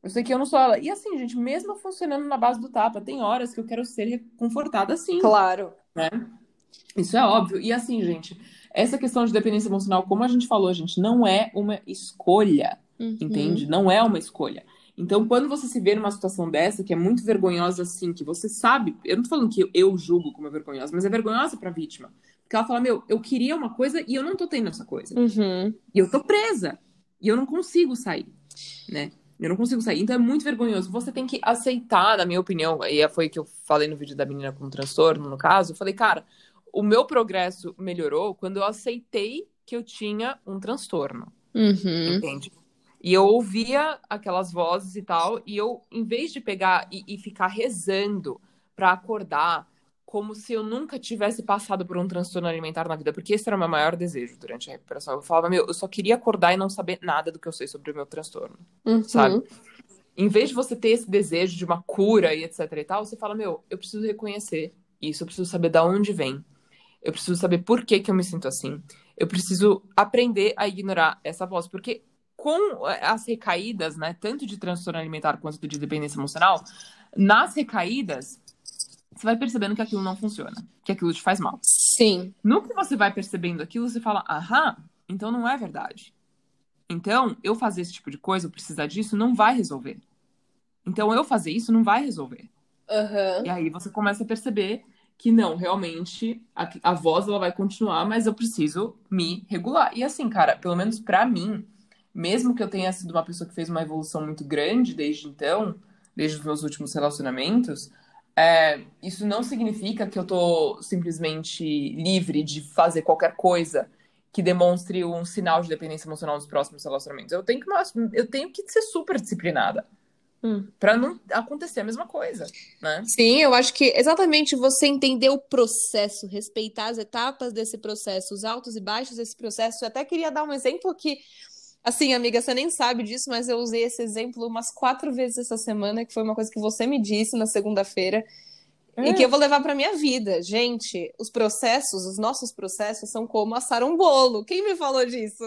Eu sei que eu não sou ela. E assim, gente, mesmo funcionando na base do tapa, tem horas que eu quero ser confortada assim. Claro. Né? Isso é óbvio. E assim, gente, essa questão de dependência emocional, como a gente falou, gente, não é uma escolha, Uhum. entende? Não é uma escolha. Então, quando você se vê numa situação dessa, que é muito vergonhosa, assim, que você sabe, eu não tô falando que eu julgo como é vergonhosa, mas é vergonhosa pra vítima. Porque ela fala, meu, eu queria uma coisa e eu não tô tendo essa coisa. Uhum. E eu tô presa. E eu não consigo sair, né? Eu não consigo sair. Então é muito vergonhoso. Você tem que aceitar, na minha opinião, e foi que eu falei no vídeo da menina com transtorno, no caso, eu falei, cara, o meu progresso melhorou quando eu aceitei que eu tinha um transtorno, Uhum. entende? E eu ouvia aquelas vozes e tal, e eu, em vez de pegar e, e ficar rezando pra acordar, como se eu nunca tivesse passado por um transtorno alimentar na vida, porque esse era o meu maior desejo durante a recuperação. Eu falava, meu, eu só queria acordar e não saber nada do que eu sei sobre o meu transtorno, Uhum. sabe? Em vez de você ter esse desejo de uma cura e etc e tal, você fala, meu, eu preciso reconhecer isso, eu preciso saber de onde vem. Eu preciso saber por que que eu me sinto assim. Eu preciso aprender a ignorar essa voz, porque com as recaídas, né, tanto de transtorno alimentar quanto de dependência emocional, nas recaídas, você vai percebendo que aquilo não funciona, que aquilo te faz mal. Sim. No que você vai percebendo aquilo, você fala, aham, então não é verdade. Então, eu fazer esse tipo de coisa, eu precisar disso, não vai resolver. Então, eu fazer isso não vai resolver. Uhum. E aí você começa a perceber que não, realmente, a, a voz ela vai continuar, mas eu preciso me regular. E assim, cara, pelo menos pra mim, mesmo que eu tenha sido uma pessoa que fez uma evolução muito grande desde então, desde os meus últimos relacionamentos, é, isso não significa que eu tô simplesmente livre de fazer qualquer coisa que demonstre um sinal de dependência emocional nos próximos relacionamentos. Eu tenho que, eu tenho que ser super disciplinada. Hum. Pra não acontecer a mesma coisa, né? Sim, eu acho que exatamente você entender o processo, respeitar as etapas desse processo, os altos e baixos desse processo. Eu até queria dar um exemplo que, assim, amiga, você nem sabe disso, mas eu usei esse exemplo umas quatro vezes essa semana, que foi uma coisa que você me disse na segunda-feira. É. E que eu vou levar pra minha vida. Gente, os processos, os nossos processos são como assar um bolo. Quem me falou disso?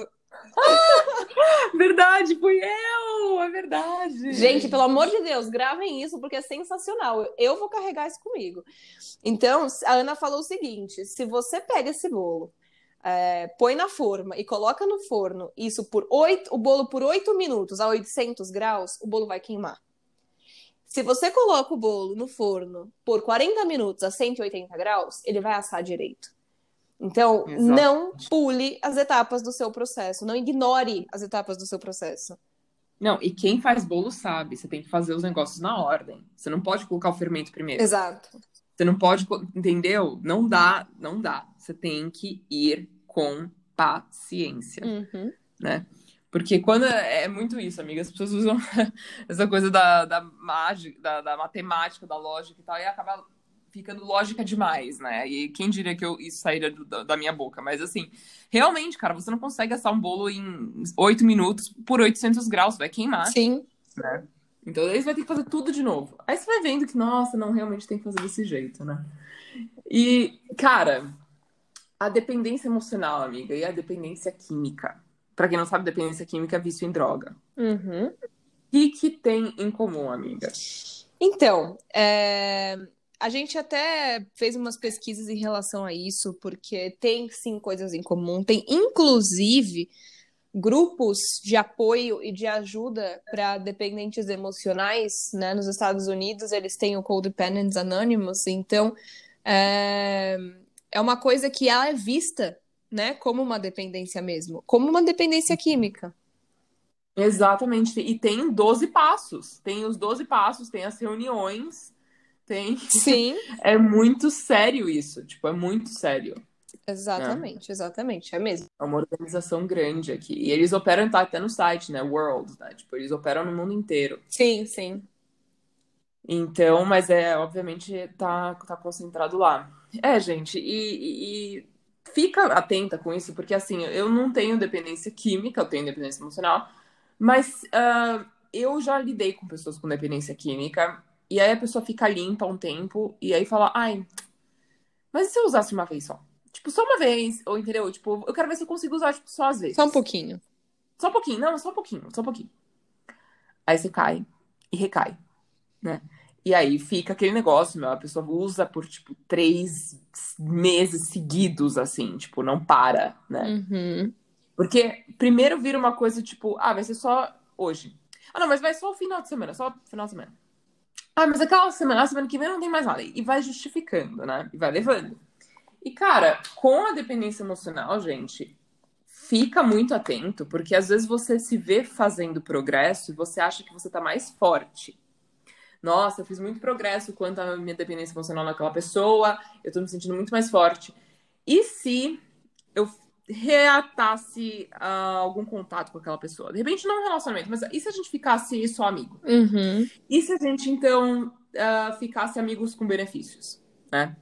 *laughs* Verdade, fui eu! É verdade. Gente, pelo amor de Deus, gravem isso porque é sensacional. Eu vou carregar isso comigo. Então, a Ana falou o seguinte: se você pega esse bolo, é, põe na forma e coloca no forno isso por oito, o bolo por 8 minutos a 800 graus, o bolo vai queimar. Se você coloca o bolo no forno por 40 minutos a 180 graus, ele vai assar direito. Então, Exato. não pule as etapas do seu processo, não ignore as etapas do seu processo. Não, e quem faz bolo sabe, você tem que fazer os negócios na ordem. Você não pode colocar o fermento primeiro. Exato. Você não pode, entendeu? Não dá, não dá. Você tem que ir com paciência, Uhum. né? Porque quando é é muito isso, amiga, as pessoas usam *laughs* essa coisa da, da mágica, da, da matemática, da lógica e tal, e acaba ficando lógica demais, né? E quem diria que eu, isso sairia do- da, da minha boca? Mas assim, realmente, cara, você não consegue assar um bolo em 8 minutos por 800 graus, vai queimar, Sim. né? Então aí você vai ter que fazer tudo de novo. Aí você vai vendo que, nossa, não, realmente tem que fazer desse jeito, né? E, cara, a dependência emocional, amiga, e a dependência química. Pra quem não sabe, dependência química é vício em droga. Uhum. O que, que tem em comum, amiga? Então, é, a gente até fez umas pesquisas em relação a isso, porque tem sim coisas em comum. Tem inclusive grupos de apoio e de ajuda para dependentes emocionais, né? Nos Estados Unidos, eles têm o Codependents Anonymous, então é, é uma coisa que ela é vista, né, como uma dependência mesmo, como uma dependência química. Exatamente. E tem 12 passos. Tem os 12 passos, tem as reuniões, tem. Sim, *laughs* É muito sério isso. Tipo, é muito sério. exatamente, exatamente, é mesmo. É uma organização grande aqui. E eles operam, tá até no site, né? World, né? Tipo, eles operam no mundo inteiro. Sim, sim. Então, mas é, obviamente, tá, tá concentrado lá. É, gente, e, e fica atenta com isso, porque assim, eu não tenho dependência química, eu tenho dependência emocional, mas ah, eu já lidei com pessoas com dependência química, e aí a pessoa fica limpa um tempo, e aí fala, ai, mas e se eu usasse uma vez só? Tipo, só uma vez, ou entendeu? Tipo, eu quero ver se eu consigo usar, tipo, só às vezes. Só um pouquinho. Só um pouquinho, não, só um pouquinho, só um pouquinho. Aí você cai e recai, né? E aí fica aquele negócio, meu, a pessoa usa por, tipo, três meses seguidos, assim, tipo, não para, né? Uhum. Porque primeiro vira uma coisa, tipo, ah, vai ser só hoje. Ah, não, mas vai só o final de semana, só o final de semana. Ah, mas aquela semana, a semana que vem não tem mais nada. E vai justificando, né? E vai levando. E, cara, com a dependência emocional, gente, fica muito atento, porque às vezes você se vê fazendo progresso e você acha que você tá mais forte nossa, eu fiz muito progresso quanto à minha dependência emocional naquela pessoa, eu tô me sentindo muito mais forte. E se eu reatasse uh, algum contato com aquela pessoa? De repente, não um relacionamento, mas e se a gente ficasse só amigo? Uhum. E se a gente, então, uh, ficasse amigos com benefícios, né?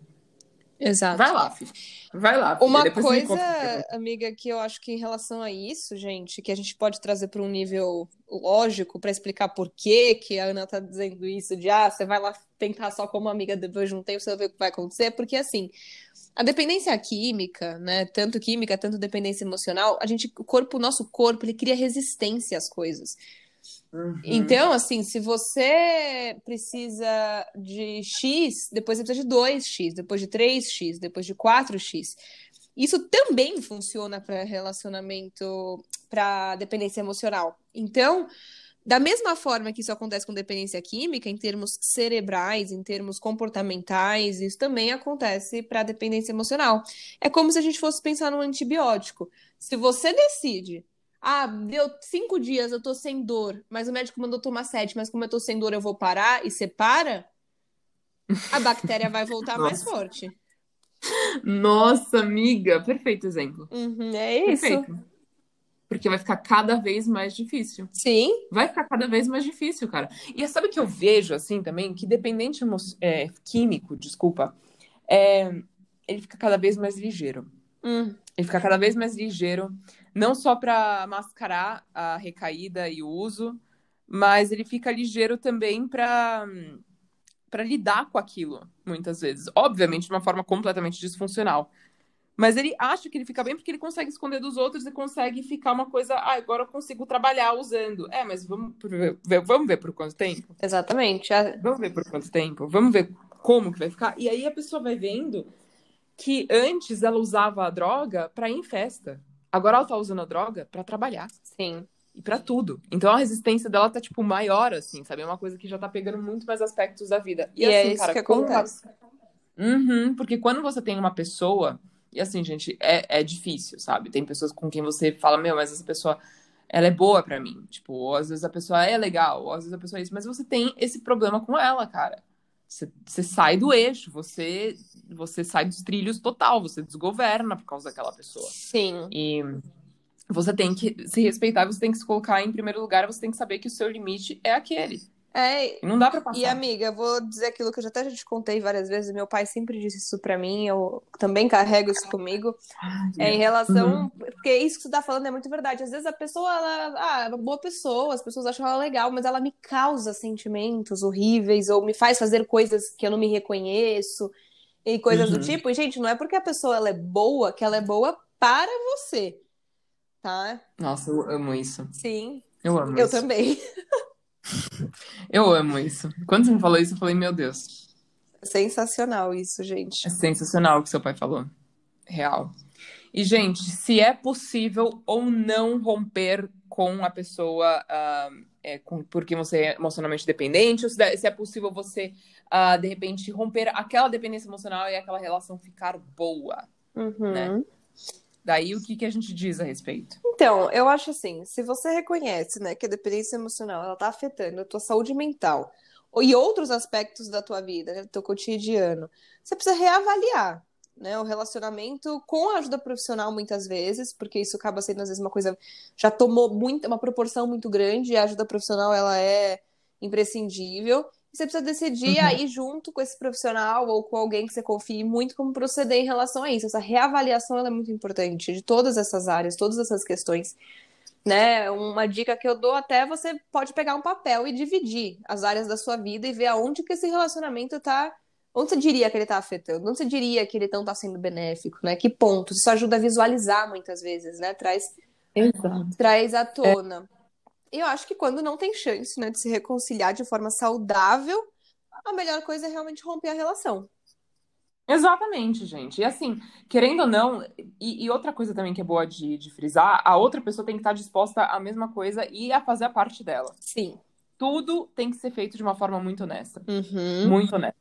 Exato. Vai lá, filho. Vai lá. Uma coisa, amiga, que eu acho que em relação a isso, gente, que a gente pode trazer para um nível lógico para explicar por que que a Ana tá dizendo isso, de ah, você vai lá tentar só como amiga depois de um tempo, você vai ver o que vai acontecer, porque assim, a dependência química, né, tanto química, tanto dependência emocional, a gente, o corpo, o nosso corpo, ele cria resistência às coisas. Uhum. Então, assim, se você precisa de X, depois você precisa de 2X, depois de 3X, depois de 4X. Isso também funciona para relacionamento, para dependência emocional. Então, da mesma forma que isso acontece com dependência química, em termos cerebrais, em termos comportamentais, isso também acontece para dependência emocional. É como se a gente fosse pensar num antibiótico. Se você decide ah, deu cinco dias, eu tô sem dor, mas o médico mandou tomar sete, mas como eu tô sem dor, eu vou parar, e você para, a bactéria vai voltar mais forte. Nossa, amiga, perfeito exemplo. Uhum, é isso. Perfeito. Porque vai ficar cada vez mais difícil. Sim. Vai ficar cada vez mais difícil, cara. E sabe o que eu vejo, assim, também? Que dependente é, químico, desculpa, é, ele fica cada vez mais ligeiro. Hum. Ele fica cada vez mais ligeiro não só para mascarar a recaída e o uso, mas ele fica ligeiro também para para lidar com aquilo, muitas vezes. Obviamente, de uma forma completamente disfuncional. Mas ele acha que ele fica bem porque ele consegue esconder dos outros e consegue ficar uma coisa. Ah, agora eu consigo trabalhar usando. É, mas vamos ver, vamos ver por quanto tempo? Exatamente. Vamos ver por quanto tempo? Vamos ver como que vai ficar. E aí a pessoa vai vendo que antes ela usava a droga para ir em festa. Agora ela tá usando a droga para trabalhar. Sim. E para tudo. Então a resistência dela tá, tipo, maior, assim, sabe? É uma coisa que já tá pegando muito mais aspectos da vida. E, e assim, é isso cara, que acontece. Uhum, porque quando você tem uma pessoa. E assim, gente, é, é difícil, sabe? Tem pessoas com quem você fala, meu, mas essa pessoa ela é boa para mim. Tipo, ou às vezes a pessoa é legal, ou às vezes a pessoa é isso, mas você tem esse problema com ela, cara. Você, você sai do eixo, você você sai dos trilhos total, você desgoverna por causa daquela pessoa. Sim. E você tem que se respeitar, você tem que se colocar em primeiro lugar, você tem que saber que o seu limite é aquele. É, não dá pra passar. E amiga, eu vou dizer aquilo que eu já até já te contei várias vezes, meu pai sempre disse isso pra mim, eu também carrego isso comigo. Ai, é em relação, uhum. porque isso que você tá falando é muito verdade. Às vezes a pessoa, ela, ah, é uma boa pessoa, as pessoas acham ela legal, mas ela me causa sentimentos horríveis ou me faz fazer coisas que eu não me reconheço e coisas Uhum. do tipo. E, gente, não é porque a pessoa ela é boa que ela é boa para você, tá? Nossa, eu amo isso. Sim, Eu amo eu isso. também. *laughs* Eu amo isso. Quando você me falou isso, eu falei, meu Deus, Sensacional isso, gente. é sensacional o que seu pai falou. Real. E, gente, se é possível ou não romper com a pessoa ah, é, com, porque você é emocionalmente dependente, ou se, é possível você, ah, de repente, romper aquela dependência emocional e aquela relação ficar boa. Uhum. Né? Daí, o que, que a gente diz a respeito? Então, eu acho assim, se você reconhece, né, que a dependência emocional, ela tá afetando a tua saúde mental e outros aspectos da tua vida, né, do teu cotidiano, você precisa reavaliar, né, o relacionamento com a ajuda profissional muitas vezes, porque isso acaba sendo às vezes uma coisa já tomou muito, uma proporção muito grande, e a ajuda profissional ela é imprescindível. Você precisa decidir Uhum. aí junto com esse profissional ou com alguém que você confie muito como proceder em relação a isso. Essa reavaliação é muito importante de todas essas áreas, todas essas questões. Né? Uma dica que eu dou até é você pode pegar um papel e dividir as áreas da sua vida e ver aonde que esse relacionamento tá. Onde você diria que ele tá afetando? Onde você diria que ele não tá sendo benéfico, né? Que ponto? Isso ajuda a visualizar muitas vezes, né? Traz Exato. traz à tona. E eu acho que quando não tem chance, né, de se reconciliar de forma saudável, a melhor coisa é realmente romper a relação. Exatamente, gente. E assim, querendo ou não, e, e outra coisa também que é boa de, de, frisar, a outra pessoa tem que estar disposta à mesma coisa e a fazer a parte dela. Sim. Tudo tem que ser feito de uma forma muito honesta. Uhum. Muito honesta.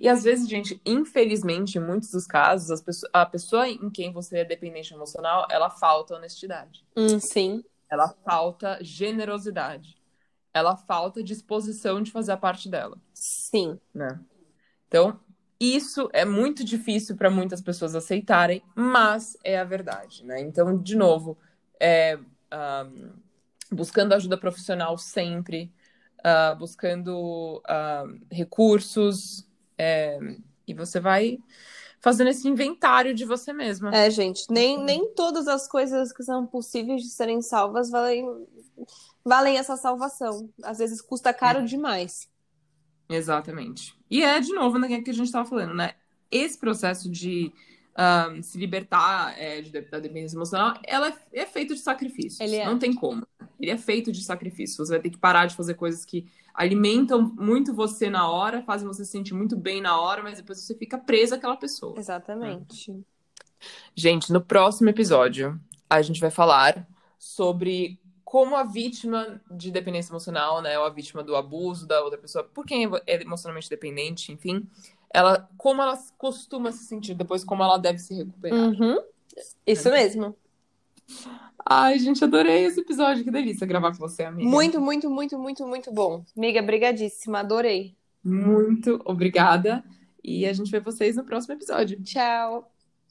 E às vezes, gente, infelizmente, em muitos dos casos, pessoas, a pessoa em quem você é dependente emocional, ela falta honestidade. Hum, sim. Ela falta generosidade. Ela falta disposição de fazer a parte dela. Sim. Né? Então, isso é muito difícil para muitas pessoas aceitarem, mas é a verdade, né? Então, de novo, é, um, buscando ajuda profissional sempre, uh, buscando uh, recursos, é, e você vai fazendo esse inventário de você mesma. É, gente, nem, nem todas as coisas que são possíveis de serem salvas valem, valem essa salvação. Às vezes custa caro demais. Exatamente. E é, de novo, né, que a gente estava falando, né? Esse processo de um, se libertar é, de, da dependência emocional, ela é, é feito de sacrifícios. Ele é. Não tem como. Ele é feito de sacrifícios. Você vai ter que parar de fazer coisas que alimentam muito você na hora, fazem você se sentir muito bem na hora, mas depois você fica presa àquela pessoa. Exatamente. Né? Gente, no próximo episódio, a gente vai falar sobre como a vítima de dependência emocional, né, ou a vítima do abuso da outra pessoa, por quem é emocionalmente dependente, enfim, ela, como ela costuma se sentir depois, como ela deve se recuperar. Uhum. Isso né? mesmo. Ai, gente, adorei esse episódio. Que delícia gravar com você, amiga. Muito, muito, muito, muito, muito bom. Amiga, brigadíssima. Adorei. Muito obrigada. E a gente vê vocês no próximo episódio. Tchau.